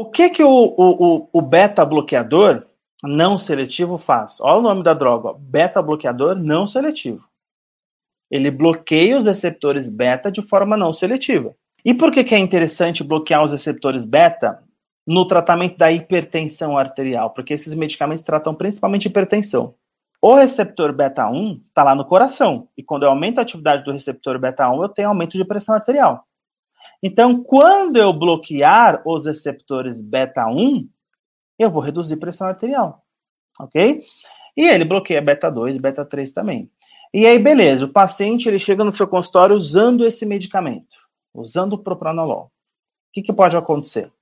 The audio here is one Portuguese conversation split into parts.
O que, que o, o, o beta bloqueador não seletivo faz? Olha o nome da droga, beta bloqueador não seletivo. Ele bloqueia os receptores beta de forma não seletiva. E por que, que é interessante bloquear os receptores beta no tratamento da hipertensão arterial? Porque esses medicamentos tratam principalmente hipertensão. O receptor beta 1 está lá no coração. E quando eu aumento a atividade do receptor beta 1, eu tenho aumento de pressão arterial. Então, quando eu bloquear os receptores beta 1, eu vou reduzir pressão arterial. Ok? E ele bloqueia beta 2 e beta 3 também. E aí, beleza, o paciente ele chega no seu consultório usando esse medicamento, usando o propranolol. O que, que pode acontecer?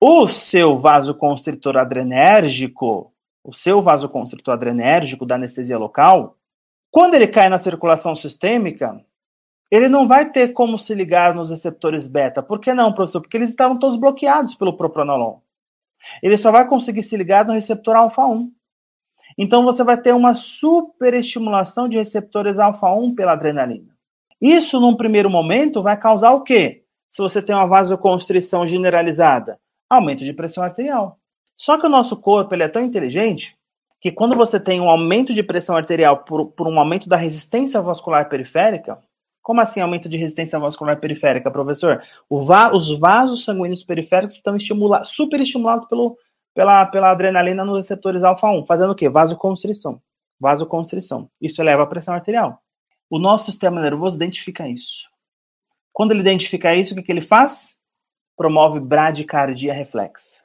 O seu vasoconstritor adrenérgico, o seu vasoconstritor adrenérgico da anestesia local, quando ele cai na circulação sistêmica, ele não vai ter como se ligar nos receptores beta. Por que não, professor? Porque eles estavam todos bloqueados pelo propranolol. Ele só vai conseguir se ligar no receptor alfa 1. Então você vai ter uma superestimulação de receptores alfa-1 pela adrenalina. Isso, num primeiro momento, vai causar o quê? Se você tem uma vasoconstrição generalizada, aumento de pressão arterial. Só que o nosso corpo ele é tão inteligente que quando você tem um aumento de pressão arterial por, por um aumento da resistência vascular periférica, como assim aumento de resistência vascular periférica, professor? Va os vasos sanguíneos periféricos estão estimula superestimulados pelo, pela, pela adrenalina nos receptores alfa-1, fazendo o quê? Vasoconstrição. Vasoconstrição. Isso eleva a pressão arterial. O nosso sistema nervoso identifica isso. Quando ele identifica isso, o que, que ele faz? Promove bradicardia reflexa.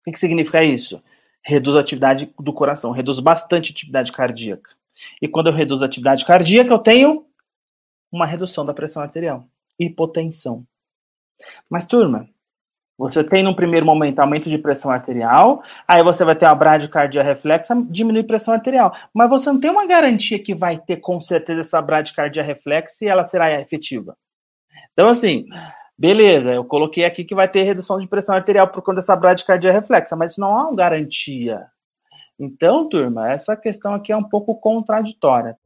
O que, que significa isso? Reduz a atividade do coração, reduz bastante a atividade cardíaca. E quando eu reduzo a atividade cardíaca, eu tenho uma redução da pressão arterial, hipotensão. Mas, turma, você tem, num primeiro momento, aumento de pressão arterial, aí você vai ter uma bradicardia reflexa, diminui pressão arterial. Mas você não tem uma garantia que vai ter, com certeza, essa bradicardia reflexa e ela será efetiva. Então, assim, beleza, eu coloquei aqui que vai ter redução de pressão arterial por conta dessa bradicardia reflexa, mas isso não é uma garantia. Então, turma, essa questão aqui é um pouco contraditória.